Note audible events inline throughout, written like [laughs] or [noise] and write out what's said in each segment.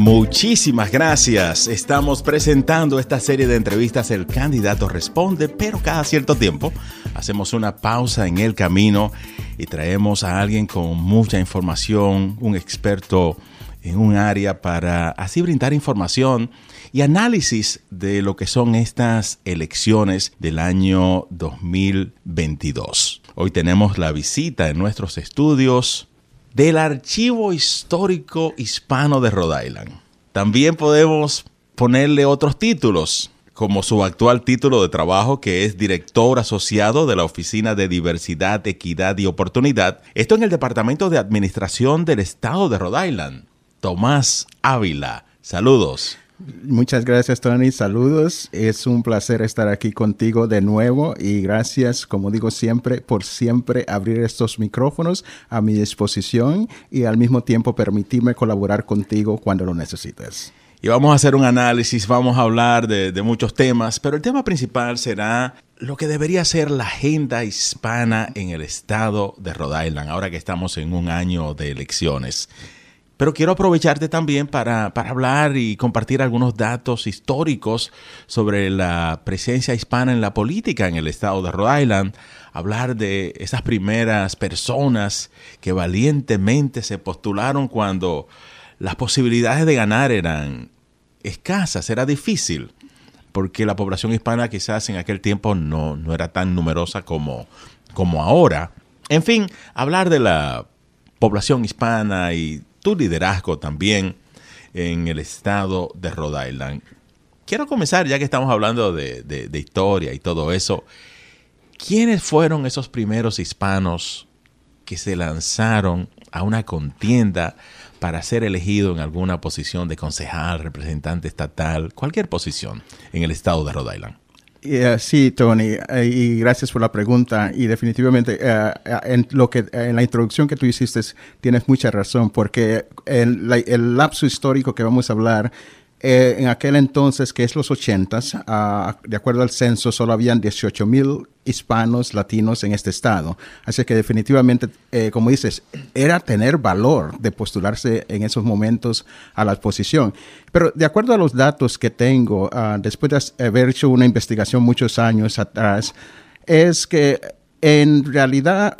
Muchísimas gracias. Estamos presentando esta serie de entrevistas El candidato responde, pero cada cierto tiempo hacemos una pausa en el camino y traemos a alguien con mucha información, un experto en un área para así brindar información y análisis de lo que son estas elecciones del año 2022. Hoy tenemos la visita en nuestros estudios del Archivo Histórico Hispano de Rhode Island. También podemos ponerle otros títulos, como su actual título de trabajo, que es director asociado de la Oficina de Diversidad, Equidad y Oportunidad. Esto en el Departamento de Administración del Estado de Rhode Island. Tomás Ávila. Saludos. Muchas gracias, Tony. Saludos. Es un placer estar aquí contigo de nuevo y gracias, como digo siempre, por siempre abrir estos micrófonos a mi disposición y al mismo tiempo permitirme colaborar contigo cuando lo necesites. Y vamos a hacer un análisis, vamos a hablar de, de muchos temas, pero el tema principal será lo que debería ser la agenda hispana en el estado de Rhode Island, ahora que estamos en un año de elecciones. Pero quiero aprovecharte también para, hablar y compartir algunos datos históricos sobre la presencia hispana en la política en el estado de Rhode Island, hablar de esas primeras personas que valientemente se postularon cuando las posibilidades de ganar eran escasas, era difícil, porque la población hispana quizás en aquel tiempo no, no era tan numerosa como, como ahora. En fin, hablar de la población hispana y tu liderazgo también en el estado de Rhode Island. Quiero comenzar, ya que estamos hablando de, historia y todo eso, ¿quiénes fueron esos primeros hispanos que se lanzaron a una contienda para ser elegido en alguna posición de concejal, representante estatal, cualquier posición en el estado de Rhode Island? Eh, sí, Tony, eh, y gracias por la pregunta. Y definitivamente, eh, en, lo que, en la introducción que tú hiciste, tienes mucha razón, porque el, el lapso histórico que vamos a hablar eh, en aquel entonces, que es los ochentas, uh, de acuerdo al censo, solo habían 18 mil hispanos latinos en este estado. Así que definitivamente, eh, como dices, era tener valor de postularse en esos momentos a la posición. Pero de acuerdo a los datos que tengo, uh, después de haber hecho una investigación muchos años atrás, es que en realidad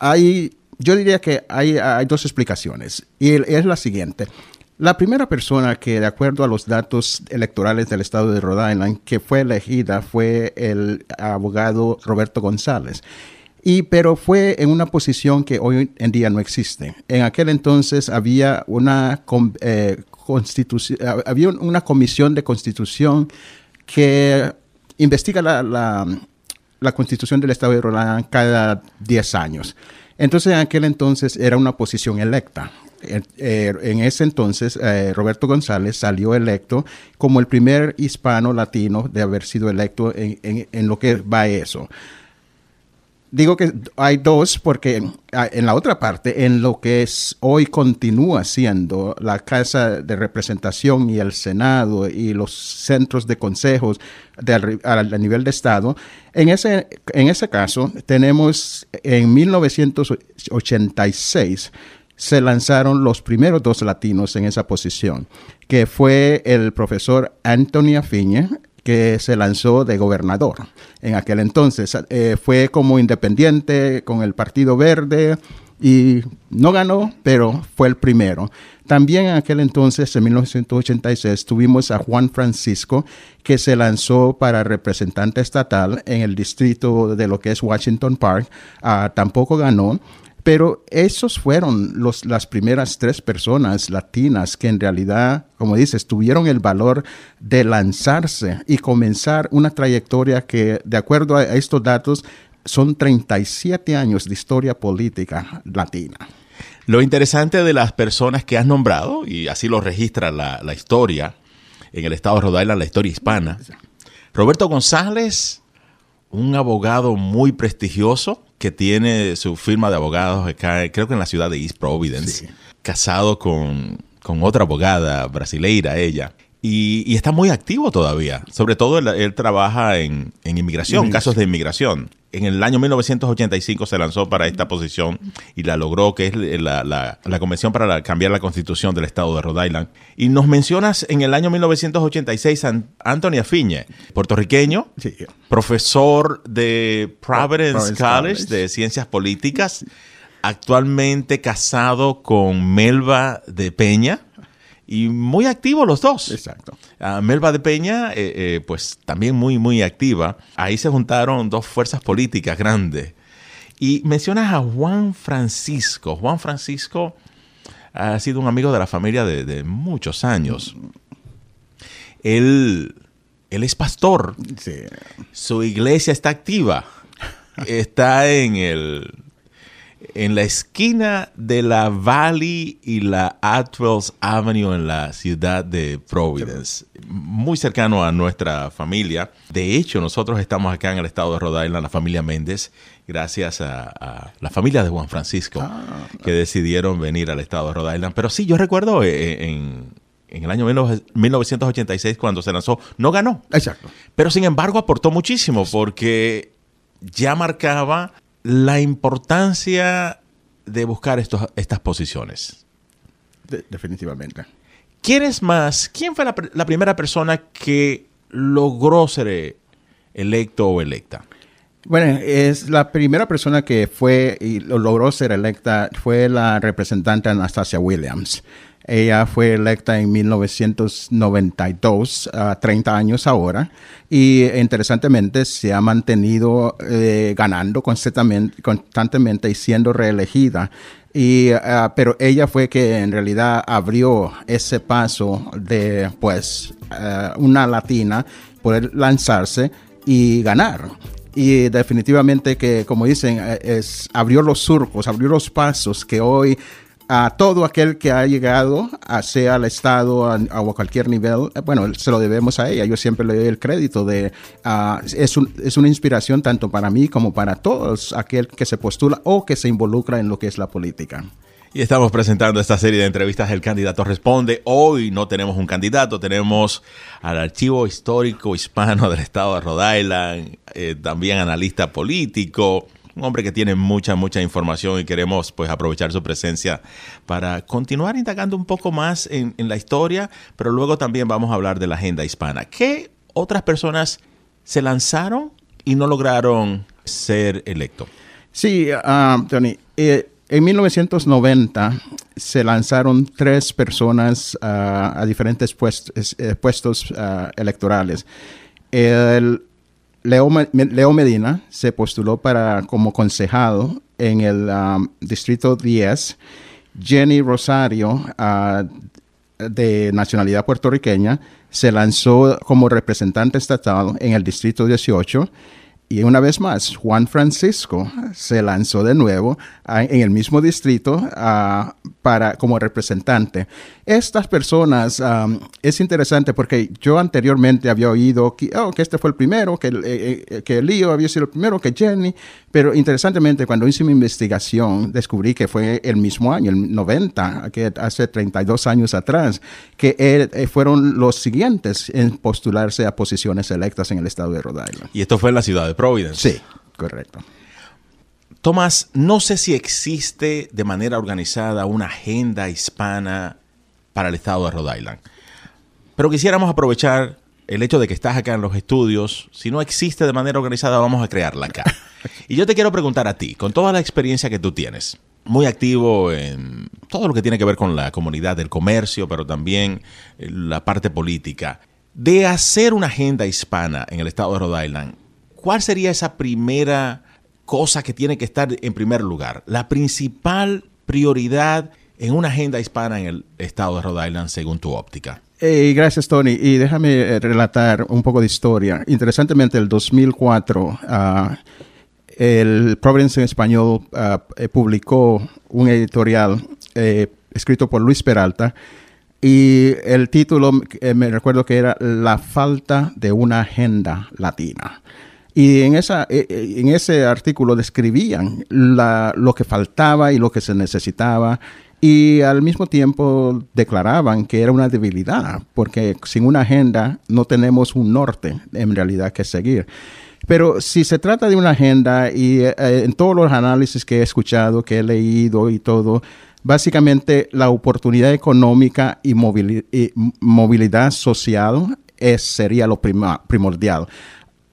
hay, yo diría que hay dos explicaciones. Y es la siguiente. La primera persona que, de acuerdo a los datos electorales del estado de Rhode Island, que fue elegida fue el abogado Roberto González. Y, pero fue en una posición que hoy en día no existe. En aquel entonces había una, eh, había una comisión de constitución que investiga la, la, la constitución del estado de Rhode Island cada 10 años. Entonces en aquel entonces era una posición electa. Eh, en ese entonces, eh, Roberto González salió electo como el primer hispano latino de haber sido electo en, lo que va eso. Digo que hay dos porque en, la otra parte, en lo que es, hoy continúa siendo la Casa de Representación y el Senado y los centros de consejos a, nivel de Estado, en ese, en ese caso tenemos en 1986 se lanzaron los primeros dos latinos en esa posición, que fue el profesor Antonio Fiñe, que se lanzó de gobernador en aquel entonces. Eh, fue como independiente con el Partido Verde y no ganó, pero fue el primero. También en aquel entonces, en 1986, tuvimos a Juan Francisco, que se lanzó para representante estatal en el distrito de lo que es Washington Park. Ah, tampoco ganó. Pero esos fueron los, las primeras tres personas latinas que en realidad, como dices, tuvieron el valor de lanzarse y comenzar una trayectoria que, de acuerdo a estos datos, son 37 años de historia política latina. Lo interesante de las personas que has nombrado, y así lo registra la, la historia en el estado de Rhode Island, la historia hispana, Roberto González, un abogado muy prestigioso, que tiene su firma de abogados acá, creo que en la ciudad de East Providence, casado con, otra abogada brasileira, ella. Y, está muy activo todavía. Sobre todo él, trabaja en, inmigración, casos de inmigración. En el año 1985 se lanzó para esta posición y la logró, que es la, Convención para cambiar la Constitución del Estado de Rhode Island. Y nos mencionas en el año 1986 a Anthony Afiñe, puertorriqueño, profesor de Providence, College de Ciencias Políticas, actualmente casado con Melba de Peña y muy activos los dos. Exacto. Melba de Peña, eh, eh, pues también muy, muy activa. Ahí se juntaron dos fuerzas políticas grandes. Y mencionas a Juan Francisco. Juan Francisco ha sido un amigo de la familia de, muchos años. Él, él es pastor. Sí. Su iglesia está activa. [laughs] Está en el en la esquina de la Valley y la Atwells Avenue en la ciudad de Providence, muy cercano a nuestra familia. De hecho, nosotros estamos acá en el estado de Rhode Island, la familia Méndez, gracias a, la familia de Juan Francisco, ah. que decidieron venir al estado de Rhode Island. Pero sí, yo recuerdo eh, en, en el año 1986 cuando se lanzó, no ganó. Exacto. Pero sin embargo aportó muchísimo porque ya marcaba la importancia de buscar estos, estas posiciones. definitivamente. ¿Quién es más? ¿Quién fue la, primera persona que logró ser electo o electa? Bueno, es la primera persona que fue y logró ser electa fue la representante Anastasia Williams. Ella fue electa en 1992, a 30 años ahora, y interesantemente se ha mantenido eh, ganando constantemente, constantemente y siendo reelegida. Y, ah, pero ella fue que en realidad abrió ese paso de, pues, ah, una latina poder lanzarse y ganar. Y definitivamente que, como dicen, eh, es, abrió los surcos, abrió los pasos que hoy a todo aquel que ha llegado, a sea al Estado a, a, cualquier nivel, eh, bueno, se lo debemos a ella. Yo siempre le doy el crédito de, uh, es, es una inspiración tanto para mí como para todos aquel que se postula o que se involucra en lo que es la política. Y estamos presentando esta serie de entrevistas El Candidato Responde. Hoy no tenemos un candidato, tenemos al Archivo Histórico Hispano del Estado de Rhode Island, eh, también analista político, un hombre que tiene mucha, mucha información y queremos pues aprovechar su presencia para continuar indagando un poco más en, la historia, pero luego también vamos a hablar de la agenda hispana. ¿Qué otras personas se lanzaron y no lograron ser electo? Sí, uh, Tony. Eh, en 1990 se lanzaron tres personas uh, a diferentes puestos, eh, puestos uh, electorales. El Leo, Medina se postuló para como concejado en el um, distrito 10. Jenny Rosario, uh, de nacionalidad puertorriqueña, se lanzó como representante estatal en el distrito 18 y una vez más, Juan Francisco se lanzó de nuevo en el mismo distrito para, como representante. Estas personas, es interesante porque yo anteriormente había oído que, oh, este fue el primero, que, eh, eh, que Leo había sido el primero, que Jenny, pero interesantemente cuando hice mi investigación descubrí que fue el mismo año, el 90, que hace 32 años atrás, que eh, fueron los siguientes en postularse a posiciones electas en el estado de Rhode Island. Y esto fue en la ciudad de Providence. Sí, correcto. Tomás, no sé si existe de manera organizada una agenda hispana para el estado de Rhode Island, pero quisiéramos aprovechar el hecho de que estás acá en los estudios. Si no existe de manera organizada, vamos a crearla acá. [laughs] Y yo te quiero preguntar a ti, con toda la experiencia que tú tienes, muy activo en todo lo que tiene que ver con la comunidad del comercio, pero también la parte política, de hacer una agenda hispana en el estado de Rhode Island, ¿cuál sería esa primera cosa que tiene que estar en primer lugar? La principal prioridad en una agenda hispana en el estado de Rhode Island según tu óptica. Gracias, Tony. Y déjame eh, relatar un poco de historia. Interesantemente, el 2004, ah, el Providence en Español ah, eh, publicó un editorial eh, escrito por Luis Peralta y el título, me recuerdo que era La falta de una agenda latina. Y en, esa, en ese artículo describían lo que faltaba y lo que se necesitaba. Y al mismo tiempo declaraban que era una debilidad, porque sin una agenda no tenemos un norte en realidad que seguir. Pero si se trata de una agenda y eh, en todos los análisis que he escuchado, que he leído y todo, básicamente la oportunidad económica y, movilidad social es, sería lo primordial.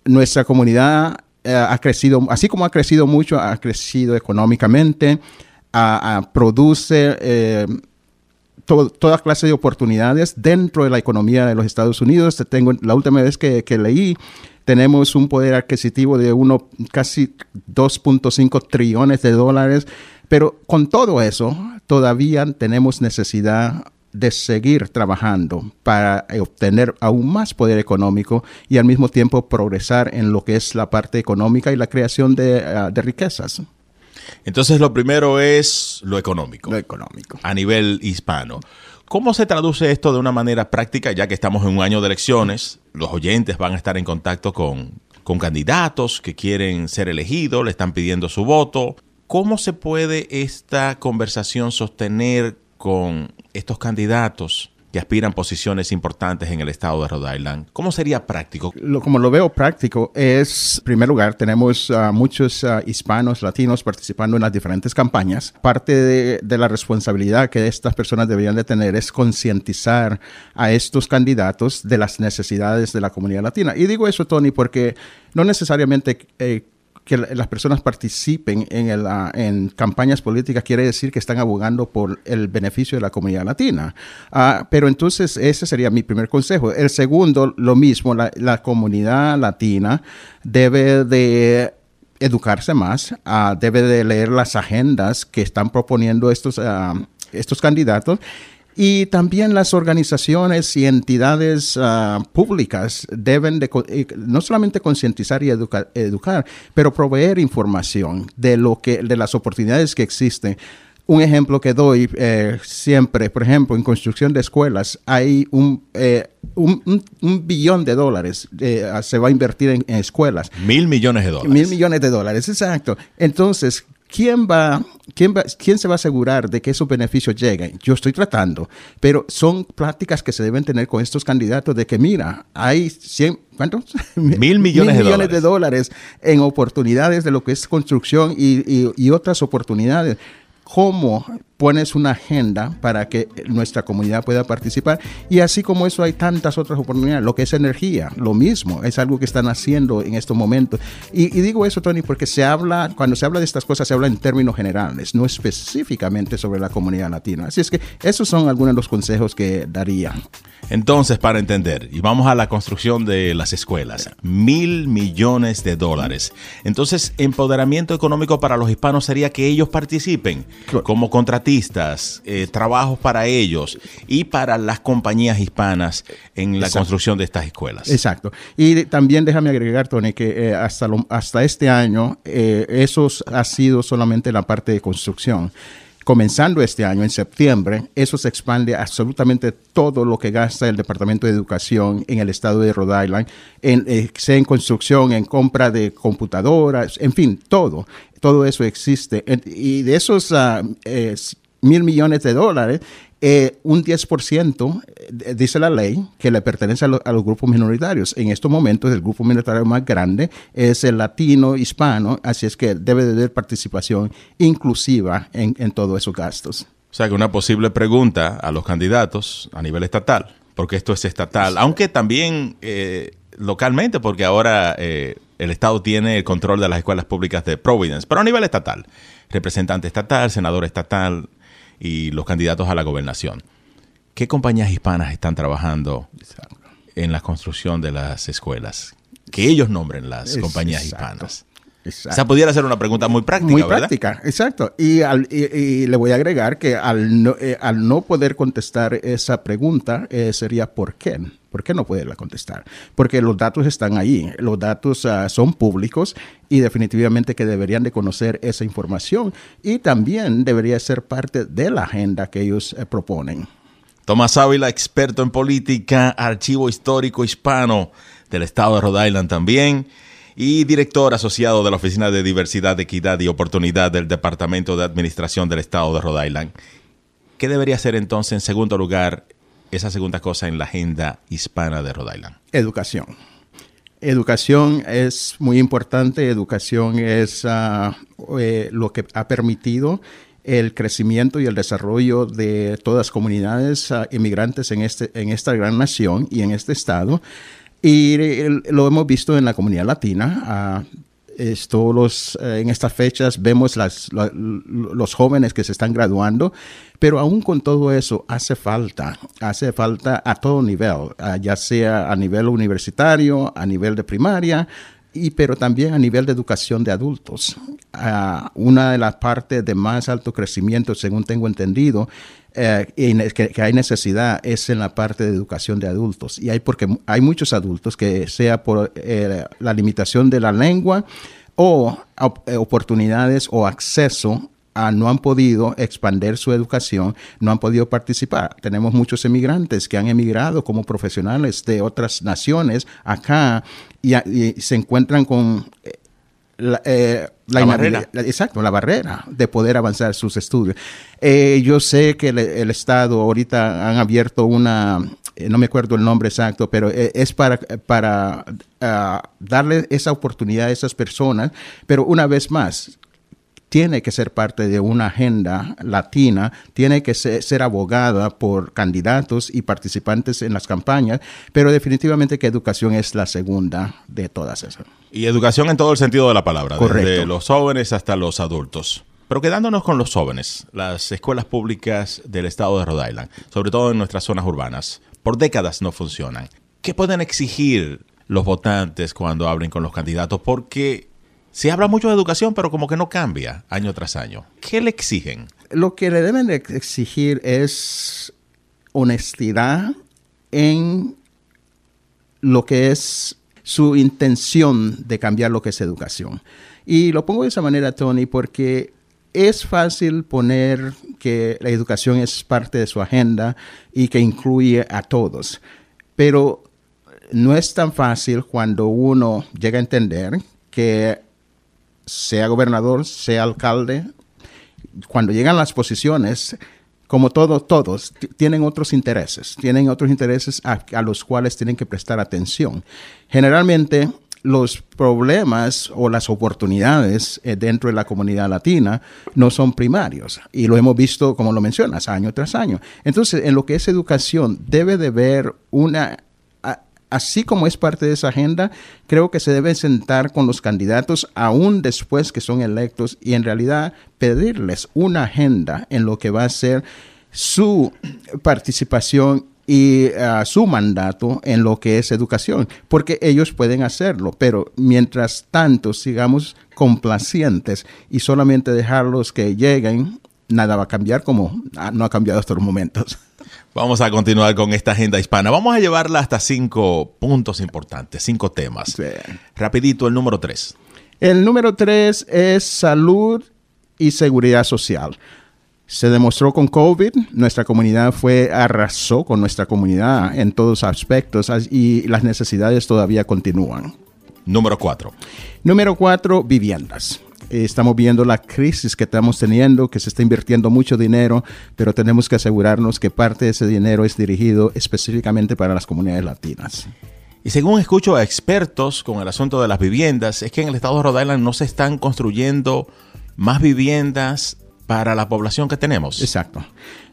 Nuestra comunidad eh, ha crecido, así como ha crecido mucho, ha crecido económicamente, produce eh, toda clase de oportunidades dentro de la economía de los Estados Unidos. Tengo, la última vez que, leí, tenemos un poder adquisitivo de uno casi 2.5 trillones de dólares, pero con todo eso todavía tenemos necesidad de seguir trabajando para obtener aún más poder económico y al mismo tiempo progresar en lo que es la parte económica y la creación de, ah, de riquezas. Entonces lo primero es lo económico. Lo económico. A nivel hispano. ¿Cómo se traduce esto de una manera práctica, ya que estamos en un año de elecciones? Los oyentes van a estar en contacto con, con candidatos que quieren ser elegidos, le están pidiendo su voto. ¿Cómo se puede esta conversación sostener con estos candidatos que aspiran posiciones importantes en el estado de Rhode Island. ¿Cómo sería práctico? Lo, como lo veo práctico es, en primer lugar, tenemos uh, muchos uh, hispanos, latinos participando en las diferentes campañas. Parte de, de, la responsabilidad que estas personas deberían de tener es concientizar a estos candidatos de las necesidades de la comunidad latina. Y digo eso, Tony, porque no necesariamente eh, que las personas participen en, ah, en, campañas políticas quiere decir que están abogando por el beneficio de la comunidad latina. Ah, pero entonces ese sería mi primer consejo. El segundo, lo mismo, la, comunidad latina debe de educarse más, ah, debe de leer las agendas que están proponiendo estos, estos candidatos y también las organizaciones y entidades ah, públicas deben de eh, no solamente concientizar y educar, pero proveer información de lo que de las oportunidades que existen. Un ejemplo que doy eh, siempre, por ejemplo, en construcción de escuelas hay un, eh, un, billón de dólares se va a invertir en, en, escuelas. Mil millones de dólares. Mil millones de dólares, exacto. Entonces, ¿quién va, quién va, quién se va a asegurar de que esos beneficios lleguen? Yo estoy tratando, pero son prácticas que se deben tener con estos candidatos de que, mira, hay 100, ¿cuántos? [laughs] Mil millones, Mil millones de, dólares. en oportunidades de lo que es construcción y, y otras oportunidades. ¿Cómo pones una agenda para que nuestra comunidad pueda participar. Y así como eso hay tantas otras oportunidades, lo que es energía, lo mismo, es algo que están haciendo en estos momentos. Y, digo eso, Tony, porque se habla, cuando se habla de estas cosas, se habla en términos generales, no específicamente sobre la comunidad latina. Así es que esos son algunos de los consejos que daría. Entonces, para entender, y vamos a la construcción de las escuelas, mil millones de dólares. Entonces, empoderamiento económico para los hispanos sería que ellos participen como contratistas eh, trabajos para ellos y para las compañías hispanas en la construcción de estas escuelas. Exacto. Y también déjame agregar, Tony, que eh, hasta, hasta este año eh, eso ha sido solamente la parte de construcción comenzando este año, en septiembre, eso se expande absolutamente todo lo que gasta el Departamento de Educación en el estado de Rhode Island, en, sea en construcción, en compra de computadoras, en fin, todo. Todo eso existe. Y de esos uh, mil millones de dólares, eh, un 10% eh, dice la ley que le pertenece a, los grupos minoritarios. En estos momentos el grupo minoritario más grande es el latino hispano, así es que debe de haber participación inclusiva en, todos esos gastos. O sea que una posible pregunta a los candidatos a nivel estatal, porque esto es estatal, aunque también eh, localmente, porque ahora el Estado tiene el control de las escuelas públicas de Providence, pero a nivel estatal, representante estatal, senador estatal, y los candidatos a la gobernación. ¿Qué compañías hispanas están trabajando en la construcción de las escuelas? Que ellos nombren las compañías hispanas. Exacto. O sea, pudiera ser una pregunta muy práctica. Muy práctica, exacto. Y, le voy a agregar que al no, eh, al no poder contestar esa pregunta eh, sería ¿por qué? ¿Por qué no poderla contestar? Porque los datos están ahí, los datos ah, son públicos y definitivamente que deberían de conocer esa información y también debería ser parte de la agenda que ellos eh, proponen. Tomás Ávila, experto en política, archivo histórico hispano del estado de Rhode Island también y director asociado de la Oficina de Diversidad, Equidad y Oportunidad del Departamento de Administración del Estado de Rhode Island. ¿qué debería ser entonces en segundo lugar esa segunda cosa en la agenda hispana de Rhode Island? Educación. Educación es muy importante, educación es eh, lo que ha permitido el crecimiento y el desarrollo de todas las comunidades uh, inmigrantes en, este, en esta gran nación y en este estado. Y lo hemos visto en la comunidad latina. Uh, esto, los, uh, en estas fechas vemos las, la, los jóvenes que se están graduando, pero aún con todo eso hace falta, hace falta a todo nivel, ya sea a nivel universitario, a nivel de primaria, y pero también a nivel de educación de adultos. Uh, una de las partes de más alto crecimiento, según tengo entendido, eh, que, hay necesidad es en la parte de educación de adultos. Y hay porque hay muchos adultos que sea por eh, la limitación de la lengua o oportunidades o acceso Ah, no han podido expandir su educación, no han podido participar. Tenemos muchos emigrantes que han emigrado como profesionales de otras naciones acá y, y se encuentran con eh, la, eh, la, la barrera. Exacto, la barrera de poder avanzar sus estudios. Eh, yo sé que el, el, Estado ahorita han abierto una, no me acuerdo el nombre exacto, pero es para, para uh, darle esa oportunidad a esas personas, pero una vez más, tiene que ser parte de una agenda latina, tiene que ser, ser, abogada por candidatos y participantes en las campañas, pero definitivamente que educación es la segunda de todas esas. Y educación en todo el sentido de la palabra, Correcto. desde los jóvenes hasta los adultos. Pero quedándonos con los jóvenes, las escuelas públicas del estado de Rhode Island, sobre todo en nuestras zonas urbanas, por décadas no funcionan. ¿Qué pueden exigir los votantes cuando hablen con los candidatos? Porque se habla mucho de educación, pero como que no cambia año tras año. ¿Qué le exigen? Lo que le deben de exigir es honestidad en lo que es su intención de cambiar lo que es educación. Y lo pongo de esa manera, Tony, porque es fácil poner que la educación es parte de su agenda y que incluye a todos, pero no es tan fácil cuando uno llega a entender que sea gobernador, sea alcalde, cuando llegan las posiciones, como todos, todos tienen otros intereses, tienen otros intereses a, los cuales tienen que prestar atención. Generalmente los problemas o las oportunidades eh, dentro de la comunidad latina no son primarios y lo hemos visto, como lo mencionas, año tras año. Entonces, en lo que es educación, debe de haber una así como es parte de esa agenda, creo que se debe sentar con los candidatos aún después que son electos y en realidad pedirles una agenda en lo que va a ser su participación y uh, su mandato en lo que es educación, porque ellos pueden hacerlo, pero mientras tanto sigamos complacientes y solamente dejarlos que lleguen, nada va a cambiar como no ha cambiado hasta los momentos. Vamos a continuar con esta agenda hispana. Vamos a llevarla hasta cinco puntos importantes, cinco temas. Sí. Rapidito, el número tres. El número tres es salud y seguridad social. Se demostró con COVID, nuestra comunidad fue, arrasó con nuestra comunidad en todos aspectos y las necesidades todavía continúan. Número cuatro. Número cuatro, viviendas estamos viendo la crisis que estamos teniendo, que se está invirtiendo mucho dinero, pero tenemos que asegurarnos que parte de ese dinero es dirigido específicamente para las comunidades latinas. Y según escucho a expertos con el asunto de las viviendas, es que en el estado de Rhode Island no se están construyendo más viviendas para la población que tenemos. Exacto.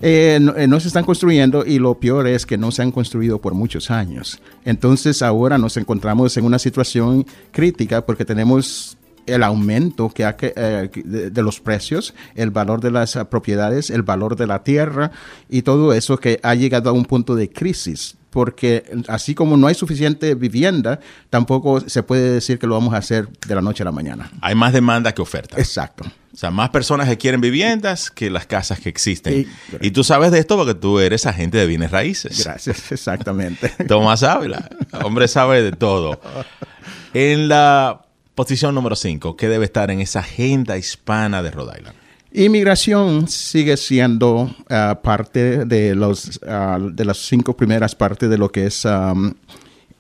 Eh, no, no, se están construyendo y lo peor es que no se han construido por muchos años. Entonces ahora nos encontramos en una situación crítica porque tenemos el aumento que ha, eh, de, de, los precios, el valor de las uh, propiedades, el valor de la tierra y todo eso que ha llegado a un punto de crisis. Porque así como no hay suficiente vivienda, tampoco se puede decir que lo vamos a hacer de la noche a la mañana. Hay más demanda que oferta. Exacto. O sea, más personas que quieren viviendas que las casas que existen. Y, y tú sabes de esto porque tú eres agente de bienes raíces. Gracias, [laughs] exactamente. Tomás Ávila, hombre sabe de todo. En la Posición número 5, ¿qué debe estar en esa agenda hispana de Rhode Island? Inmigración sigue siendo uh, parte de, los, uh, de las cinco primeras partes de lo que es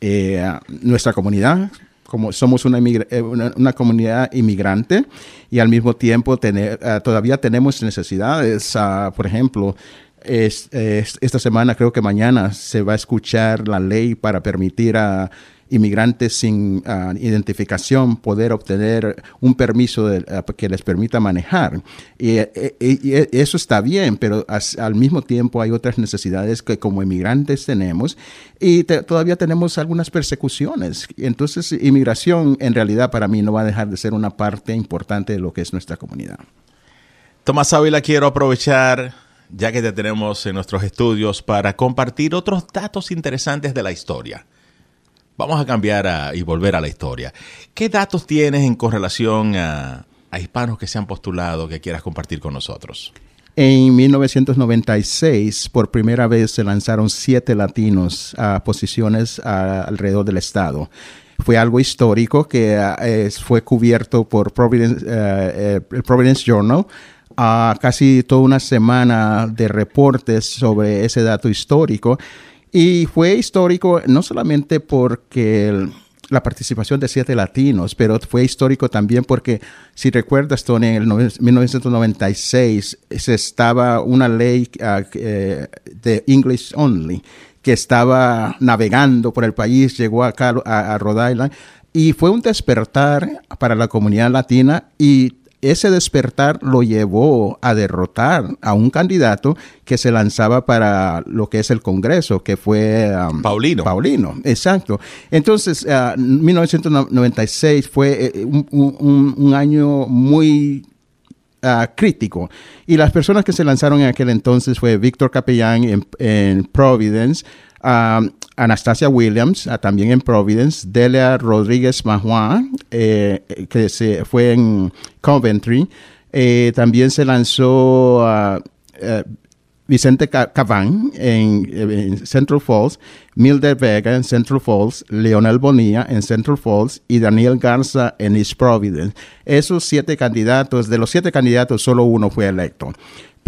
eh, nuestra comunidad. Como somos una, una, una, comunidad inmigrante y al mismo tiempo tener, uh, todavía tenemos necesidades, por ejemplo, esta semana, creo que mañana, se va a escuchar la ley para permitir a inmigrantes sin ah, identificación poder obtener un permiso ah, que les permita manejar. Y, eh, eh, eso está bien, pero al mismo tiempo hay otras necesidades que como inmigrantes tenemos y todavía tenemos algunas persecuciones. Entonces, inmigración en realidad para mí no va a dejar de ser una parte importante de lo que es nuestra comunidad. Tomás Ávila, quiero aprovechar ya que te tenemos en nuestros estudios para compartir otros datos interesantes de la historia. Vamos a cambiar y volver a la historia. ¿Qué datos tienes en correlación a, hispanos que se han postulado que quieras compartir con nosotros? En 1996, por primera vez, se lanzaron siete latinos a posiciones alrededor del estado. Fue algo histórico que eh, fue cubierto por Providence, eh, eh, el Providence Journal. a casi toda una semana de reportes sobre ese dato histórico y fue histórico no solamente porque la participación de siete latinos, pero fue histórico también porque, si recuerdas, Tony, en el 1996 se estaba una ley ah, eh, de English Only que estaba navegando por el país, llegó acá a, a Rhode Island y fue un despertar para la comunidad latina y ese despertar lo llevó a derrotar a un candidato que se lanzaba para lo que es el Congreso, que fue um, Paulino. Paulino, exacto. Entonces, 1996 uh, fue eh, un, año muy uh, crítico. Y las personas que se lanzaron en aquel entonces fue Víctor Capellán en Providence, Anastasia Williams, también en Providence, Delia Rodríguez Mahua, eh, que se fue en Coventry, eh, también se lanzó eh, Vicente Caván en, Central Falls, Mildred Vega en Central Falls, Leonel Bonilla en Central Falls y Daniel Garza en East Providence. Esos siete candidatos, de los siete candidatos, solo uno fue electo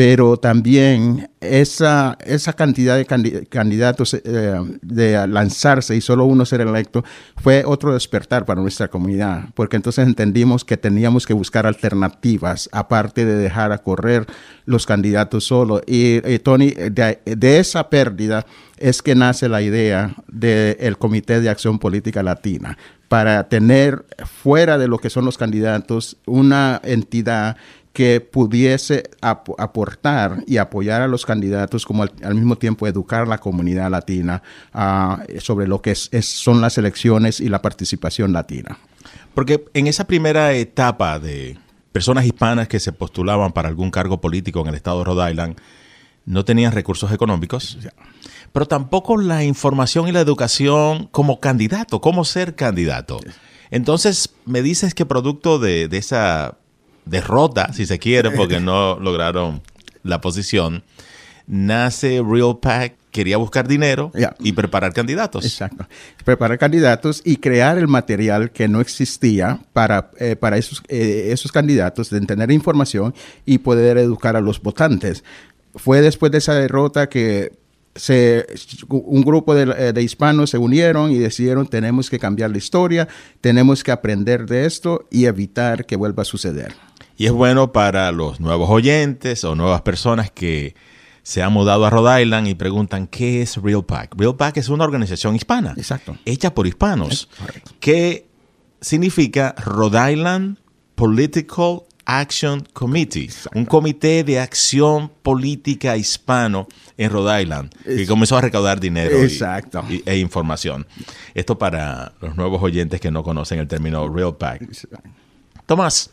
pero también esa, esa cantidad de candidatos eh, de lanzarse y solo uno ser electo fue otro despertar para nuestra comunidad, porque entonces entendimos que teníamos que buscar alternativas, aparte de dejar a correr los candidatos solo. Y, Tony, de, esa pérdida es que nace la idea del Comité de Acción Política Latina, para tener fuera de lo que son los candidatos una entidad que pudiese aportar y apoyar a los candidatos, como al, mismo tiempo educar a la comunidad latina ah, sobre lo que son las elecciones y la participación latina. Porque en esa primera etapa de personas hispanas que se postulaban para algún cargo político en el estado de Rhode Island, no tenían recursos económicos, pero tampoco la información y la educación como candidato, cómo ser candidato. Entonces, me dices que producto de esa derrota, si se quiere, porque no lograron la posición, nace Real Pack quería buscar dinero y preparar candidatos. Exacto. Preparar candidatos y crear el material que no existía para, eh, para esos, eh, esos candidatos, de tener información y poder educar a los votantes. Fue después de esa derrota que se, un grupo de, eh, de, hispanos se unieron y decidieron tenemos que cambiar la historia, tenemos que aprender de esto y evitar que vuelva a suceder. Y es bueno para los nuevos oyentes o nuevas personas que se han mudado a Rhode Island y preguntan qué es Real Pack. Real Pack es una organización hispana, Exacto. hecha por hispanos, que significa Rhode Island Political Action Committee, un comité de acción política hispano en Rhode Island, que comenzó a recaudar dinero e información. Esto para los nuevos oyentes que no conocen el término Real Pack. Tomás,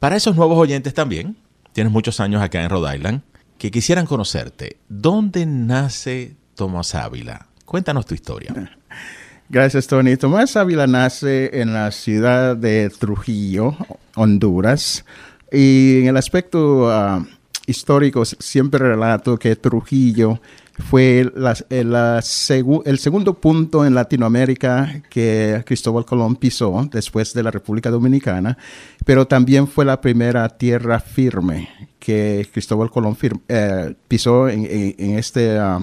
para esos nuevos oyentes también, tienes muchos años acá en Rhode Island, que quisieran conocerte. ¿Dónde nace Tomás Ávila? Cuéntanos tu historia. [laughs] Gracias, Tony. Tomás Ávila nace en la ciudad de Trujillo, Honduras. Y en el aspecto ah, histórico, siempre relato que Trujillo fue el, segundo punto en Latinoamérica que Cristóbal Colón pisó después de la República Dominicana, pero también fue la primera tierra firme que Cristóbal Colón eh, pisó en, este, ah,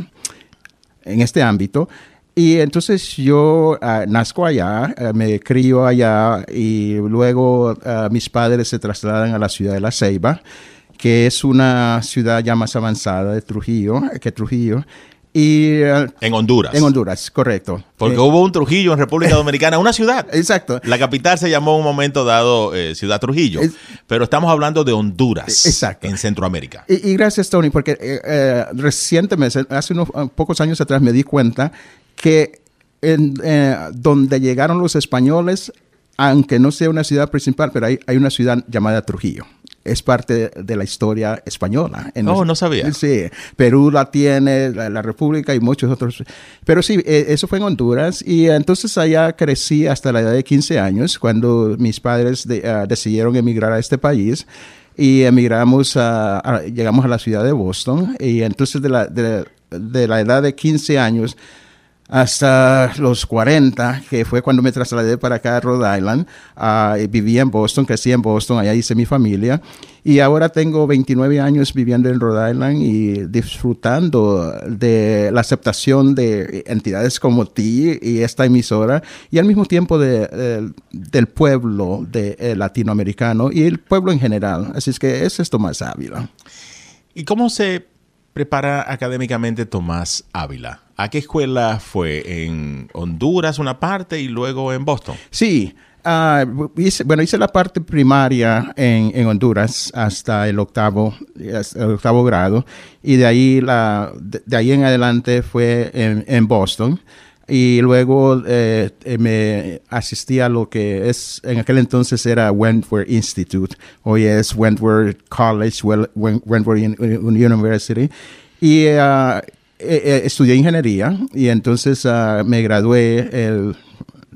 en este ámbito. Y entonces yo uh, nazco allá, eh, me crío allá y luego ah, mis padres se trasladan a la ciudad de La Ceiba que es una ciudad ya más avanzada de Trujillo, que Trujillo. Y, uh, en Honduras. En Honduras, correcto. Porque eh, hubo un Trujillo en República [laughs] Dominicana, una ciudad. Exacto. La capital se llamó en un momento dado eh, Ciudad Trujillo, es, pero estamos hablando de Honduras. Exacto. En Centroamérica. Y, y gracias, Tony, porque eh, recientemente, hace unos pocos años atrás, me di cuenta que en, donde llegaron los españoles, aunque no sea una ciudad principal, pero hay, hay una ciudad llamada Trujillo es parte de la historia española. En oh, no sabía. Sí, Perú la tiene, la, la, República y muchos otros. Pero sí, eso fue en Honduras y entonces allá crecí hasta la edad de 15 años cuando mis padres de, uh, decidieron emigrar a este país y emigramos a, a, llegamos a la ciudad de Boston y entonces de la, de, de la edad de 15 años hasta los 40, que fue cuando me trasladé para acá a Rhode Island. Uh, viví en Boston, crecí en Boston, allá hice mi familia. Y ahora tengo 29 años viviendo en Rhode Island y disfrutando de la aceptación de entidades como ti y esta emisora, y al mismo tiempo de, de, del pueblo de, eh, latinoamericano y el pueblo en general. Así es que es esto más Ávila. ¿Y cómo se prepara académicamente Tomás Ávila? ¿A qué escuela fue? ¿En Honduras una parte y luego en Boston? Sí. Uh, hice, bueno, hice la parte primaria en, en, Honduras hasta el octavo, octavo grado y de ahí, la, de, ahí en adelante fue en, Boston y luego eh, me asistí a lo que es en aquel entonces era Wentworth Institute hoy es Wentworth College Wentworth University y uh, eh, estudié ingeniería y entonces uh, me gradué el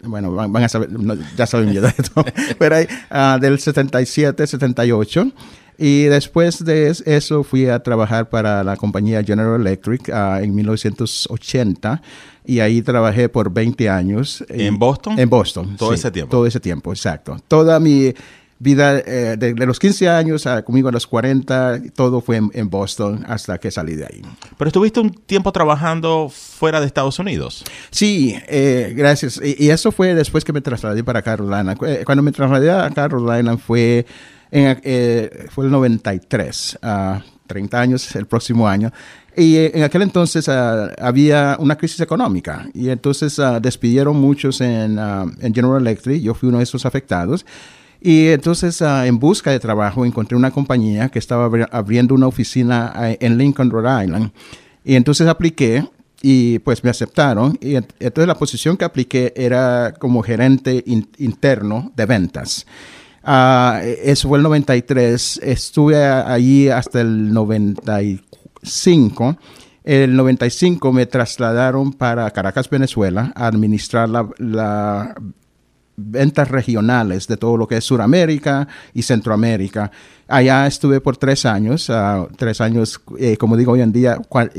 bueno, van, van a saber, no, ya saben mi edad, [laughs] pero uh, del 77, 78. Y después de eso fui a trabajar para la compañía General Electric uh, en 1980 y ahí trabajé por 20 años. ¿En Boston? En Boston. Todo sí, ese tiempo. Todo ese tiempo, exacto. Toda mi vida, eh, de, de, los 15 años a conmigo a los 40, todo fue en, en, Boston hasta que salí de ahí. Pero estuviste un tiempo trabajando fuera de Estados Unidos. Sí, eh, gracias. Y, y, eso fue después que me trasladé para Carolina. Eh, cuando me trasladé a Carolina fue, en, eh, fue el 93, uh, 30 años el próximo año. Y en aquel entonces uh, había una crisis económica y entonces uh, despidieron muchos en, en General Electric. Yo fui uno de esos afectados. Y entonces, uh, en busca de trabajo, encontré una compañía que estaba abriendo una oficina uh, en Lincoln, Rhode Island. Y entonces apliqué y pues me aceptaron. Y entonces la posición que apliqué era como gerente in interno de ventas. Uh, eso fue el 93. Estuve allí hasta el 95. El 95 me trasladaron para Caracas, Venezuela, a administrar la, la ventas regionales de todo lo que es Sudamérica y Centroamérica. Allá estuve por tres años, uh, tres años, eh, como digo hoy en día, cual,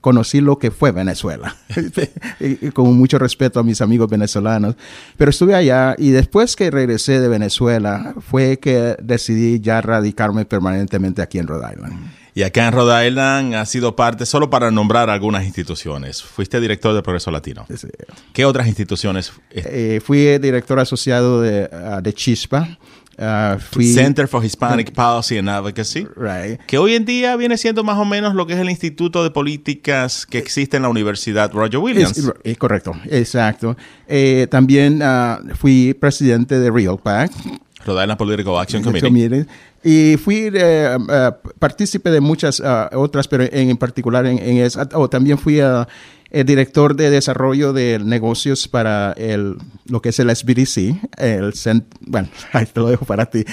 conocí lo que fue Venezuela, [laughs] con mucho respeto a mis amigos venezolanos, pero estuve allá y después que regresé de Venezuela fue que decidí ya radicarme permanentemente aquí en Rhode Island. Y acá en Rhode Island ha sido parte, solo para nombrar algunas instituciones. Fuiste director de Progreso Latino. Sí. ¿Qué otras instituciones? Eh, fui director asociado de, uh, de Chispa. Uh, fui, Center for Hispanic Policy and Advocacy, right. que hoy en día viene siendo más o menos lo que es el Instituto de Políticas que existe en la Universidad Roger Williams. Es, es correcto, exacto. Eh, también uh, fui presidente de Real Island Political Action Committee. Y fui uh, uh, partícipe de muchas uh, otras, pero en, en particular en, en esa. Oh, también fui el director de desarrollo de negocios para el, lo que es el SBDC. El cent, bueno, [laughs] ahí te lo dejo para ti.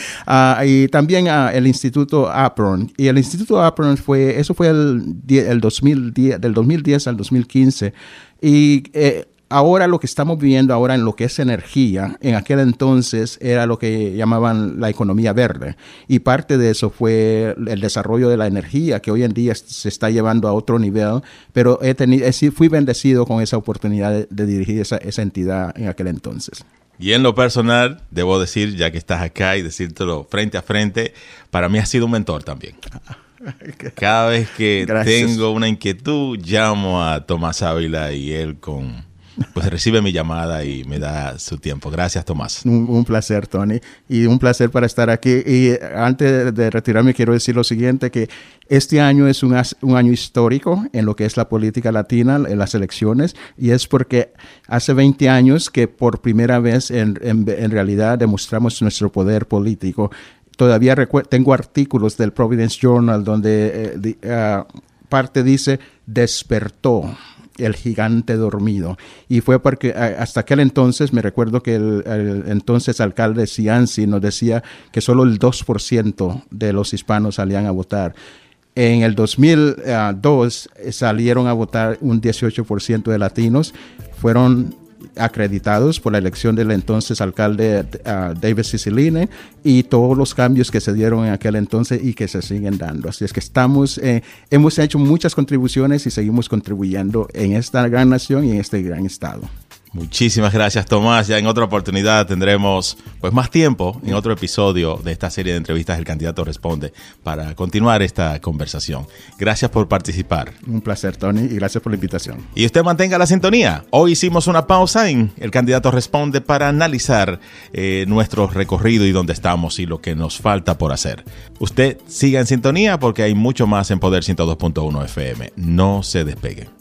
y también el Instituto APRON. Y el Instituto APRON fue, eso fue el, el 2010, del 2010 al 2015. Y eh, ahora lo que estamos viviendo ahora en lo que es energía, en aquel entonces era lo que llamaban la economía verde. Y parte de eso fue el desarrollo de la energía, que hoy en día se está llevando a otro nivel, pero he tenido, fui bendecido con esa oportunidad de, de dirigir esa, esa entidad en aquel entonces. Y en lo personal, debo decir, ya que estás acá y decírtelo frente a frente, para mí ha sido un mentor también. [laughs] Cada vez que Gracias. tengo una inquietud, llamo a Tomás Ávila y él con pues recibe mi llamada y me da su tiempo. Gracias, Tomás. Un, placer, Tony, y un placer para estar aquí. Y antes de retirarme, quiero decir lo siguiente, que este año es un, año histórico en lo que es la política latina, en las elecciones, y es porque hace 20 años que por primera vez en, en, realidad demostramos nuestro poder político todavía tengo artículos del Providence Journal donde eh, ah, parte dice despertó el gigante dormido. Y fue porque hasta aquel entonces, me recuerdo que el, entonces alcalde Cianci nos decía que solo el 2% de los hispanos salían a votar. En el 2002 eh, salieron a votar un 18% de latinos. Fueron acreditados por la elección del entonces alcalde uh, David Ciciline y todos los cambios que se dieron en aquel entonces y que se siguen dando. Así es que estamos, eh, hemos hecho muchas contribuciones y seguimos contribuyendo en esta gran nación y en este gran estado. Muchísimas gracias Tomás. Ya en otra oportunidad tendremos pues más tiempo en otro episodio de esta serie de entrevistas El candidato responde para continuar esta conversación. Gracias por participar. Un placer Tony y gracias por la invitación. Y usted mantenga la sintonía. Hoy hicimos una pausa en El candidato responde para analizar eh, nuestro recorrido y dónde estamos y lo que nos falta por hacer. Usted siga en sintonía porque hay mucho más en Poder 102.1 FM. No se despegue.